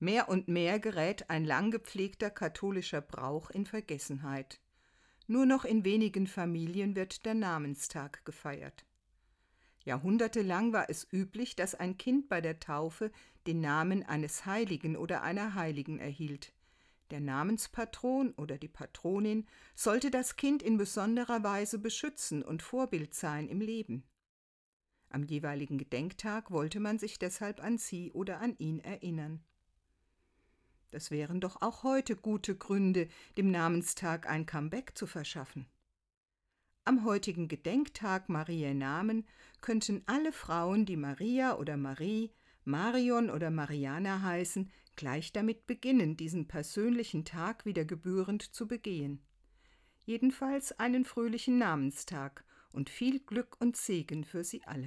Mehr und mehr gerät ein lang gepflegter katholischer Brauch in Vergessenheit. Nur noch in wenigen Familien wird der Namenstag gefeiert. Jahrhundertelang war es üblich, dass ein Kind bei der Taufe den Namen eines Heiligen oder einer Heiligen erhielt. Der Namenspatron oder die Patronin sollte das Kind in besonderer Weise beschützen und Vorbild sein im Leben. Am jeweiligen Gedenktag wollte man sich deshalb an sie oder an ihn erinnern. Das wären doch auch heute gute Gründe, dem Namenstag ein Comeback zu verschaffen. Am heutigen Gedenktag Mariä Namen könnten alle Frauen, die Maria oder Marie, Marion oder Mariana heißen, gleich damit beginnen, diesen persönlichen Tag wieder gebührend zu begehen. Jedenfalls einen fröhlichen Namenstag und viel Glück und Segen für Sie alle.